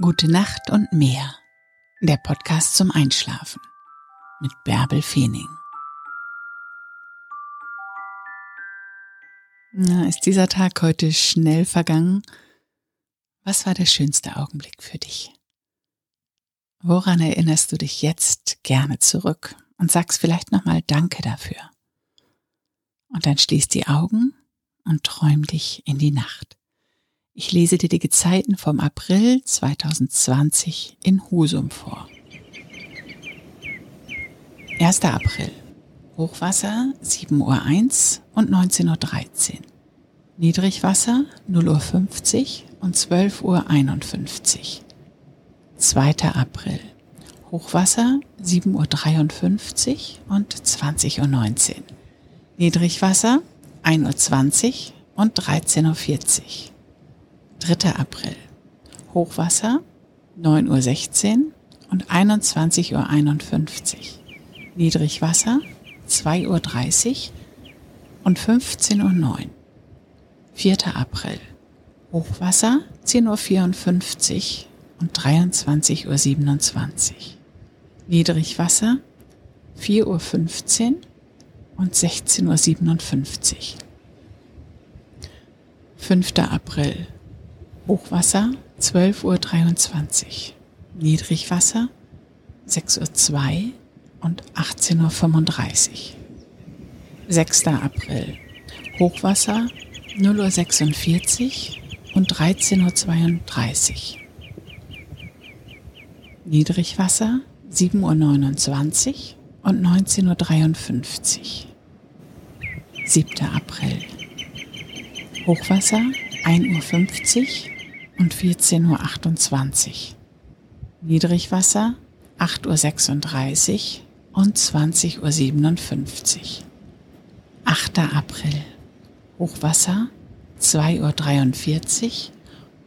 Gute Nacht und mehr. Der Podcast zum Einschlafen mit Bärbel Feening. Na, ist dieser Tag heute schnell vergangen? Was war der schönste Augenblick für dich? Woran erinnerst du dich jetzt gerne zurück und sagst vielleicht nochmal Danke dafür? Und dann schließ die Augen und träum dich in die Nacht. Ich lese dir die Gezeiten vom April 2020 in Husum vor. 1. April. Hochwasser 7.01 Uhr und 19.13 Uhr. Niedrigwasser 0.50 Uhr und 12.51 Uhr. 2. April. Hochwasser 7.53 Uhr und 20.19 Uhr. Niedrigwasser 1.20 Uhr und 13.40 Uhr. 3. April. Hochwasser 9.16 Uhr und 21.51 Uhr. Niedrigwasser 2.30 Uhr und 15.09 Uhr. 4. April. Hochwasser 10.54 Uhr und 23.27 Uhr. Niedrigwasser 4.15 Uhr und 16.57 Uhr. 5. April. Hochwasser 12.23 Uhr. Niedrigwasser 6.02 Uhr und 18.35 Uhr. 6. April. Hochwasser 0.46 Uhr und 13.32 Uhr. Niedrigwasser 7.29 Uhr und 19.53 Uhr. 7. April. Hochwasser 1.50 Uhr und 14.28 Uhr. Niedrigwasser 8.36 Uhr und 20.57 Uhr. 8. April. Hochwasser 2.43 Uhr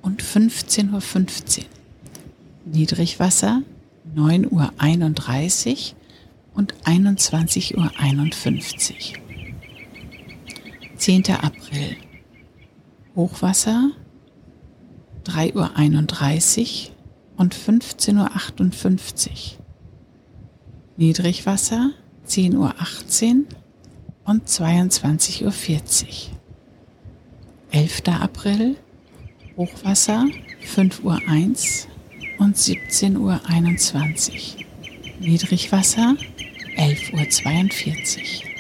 und 15.15 Uhr. Niedrigwasser 9.31 Uhr und 21.51 Uhr. 10. April. Hochwasser 3.31 Uhr und 15.58 Uhr. Niedrigwasser 10.18 Uhr und 22.40 Uhr. 11. April Hochwasser 5.01 Uhr und 17.21 Uhr. Niedrigwasser 11.42 Uhr.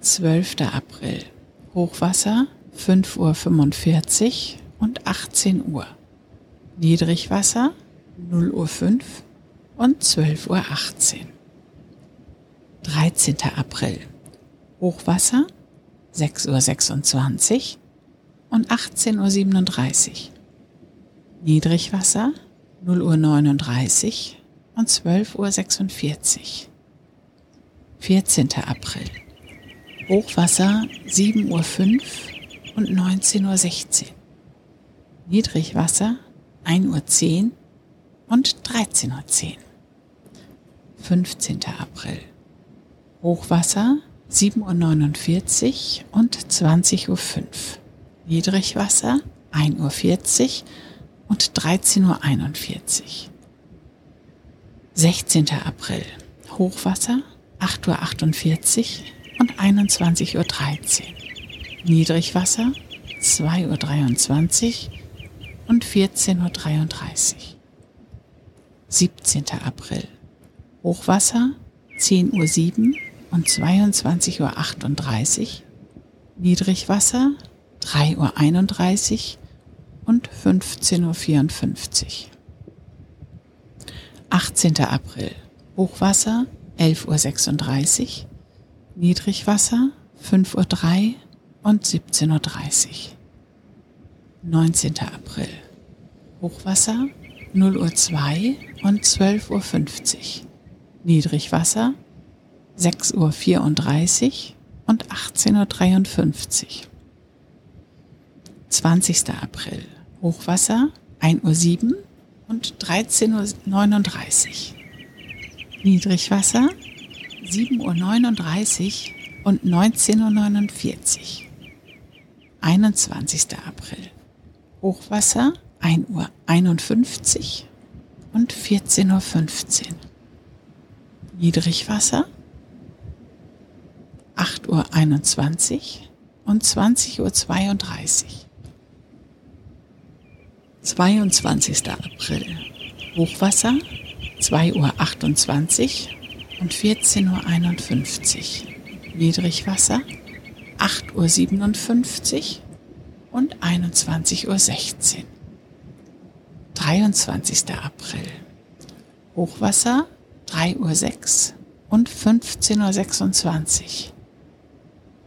12. April Hochwasser 5.45 Uhr und 18 Uhr. Niedrigwasser 0.05 Uhr und 12.18 Uhr. 13. April. Hochwasser 6.26 Uhr und 18.37 Uhr. Niedrigwasser 0.39 Uhr und 12.46 Uhr. 14. April. Hochwasser 7.05 Uhr und 19.16 Uhr. Niedrigwasser 1.10 Uhr und 13.10 Uhr. 15. April. Hochwasser 7.49 Uhr und 20.05 Uhr. Niedrigwasser 1.40 Uhr und 13.41 Uhr. 16. April. Hochwasser 8.48 Uhr und 21.13 Uhr. Niedrigwasser 2.23 Uhr und 14.33 Uhr. 17. April. Hochwasser 10.07 Uhr und 22.38 Uhr. Niedrigwasser 3.31 Uhr und 15.54 Uhr. 18. April. Hochwasser 11.36 Uhr. Niedrigwasser 5.03 Uhr und 17.30 Uhr. 19. April. Hochwasser 0.02 Uhr und 12.50 Uhr. Niedrigwasser 6.34 Uhr und 18.53 Uhr. 20. April. Hochwasser 1.07 Uhr und 13.39 Uhr. Niedrigwasser 7.39 Uhr und 19.49 Uhr. 21. April. Hochwasser 1 Uhr 51 und 14.15 Uhr. Niedrigwasser 8 Uhr 21 und 20 Uhr 32. 22. April Hochwasser 2 Uhr 28 und 14 Uhr 51. Niedrigwasser 8 Uhr 57 und 21 Uhr 16. 23. April Hochwasser 3 Uhr 6 und 15 Uhr 26.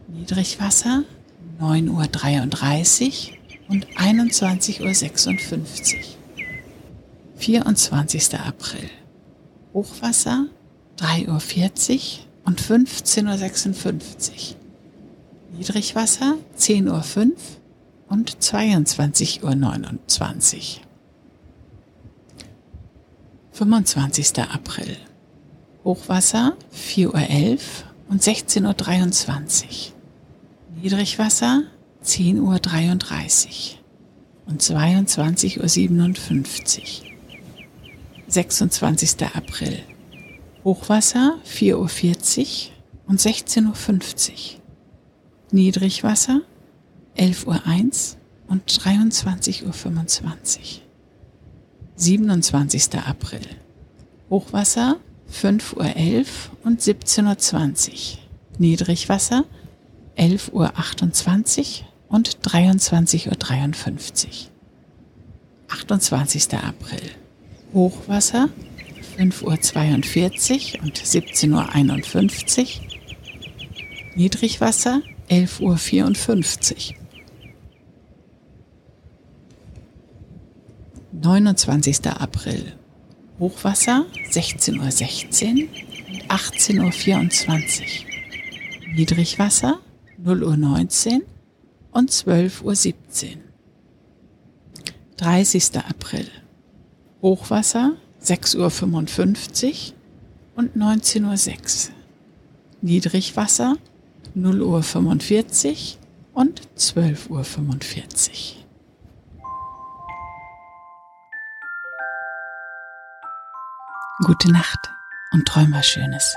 Niedrigwasser 9 Uhr 33 und 21 Uhr 56. 24. April Hochwasser 3 Uhr 40 und 15 Uhr 56. Niedrigwasser 10 Uhr 5 und 22 Uhr 29. 25. April Hochwasser 4 Uhr 11 und 16 Uhr 23. Niedrigwasser 10 Uhr 33 und 22 Uhr 57. 26. April Hochwasser 4 Uhr 40 und 16 Uhr 50. Niedrigwasser 11 Uhr 1 und 23 Uhr 25. 27. April. Hochwasser 5 Uhr 11 und 17 Uhr 20. Niedrigwasser 11 Uhr 28 und 23 Uhr 53. 28. April. Hochwasser 5 Uhr 42 und 17 Uhr 51. Niedrigwasser 11 Uhr 54. 29. April. Hochwasser 16.16 Uhr 16 und 18.24 Uhr. Niedrigwasser 0 Uhr 19 und 12 Uhr 17. 30. April. Hochwasser 6 Uhr 55 und 19 Uhr 6. Niedrigwasser 0 Uhr 45 und 12 Uhr 45. Gute Nacht und träum was Schönes.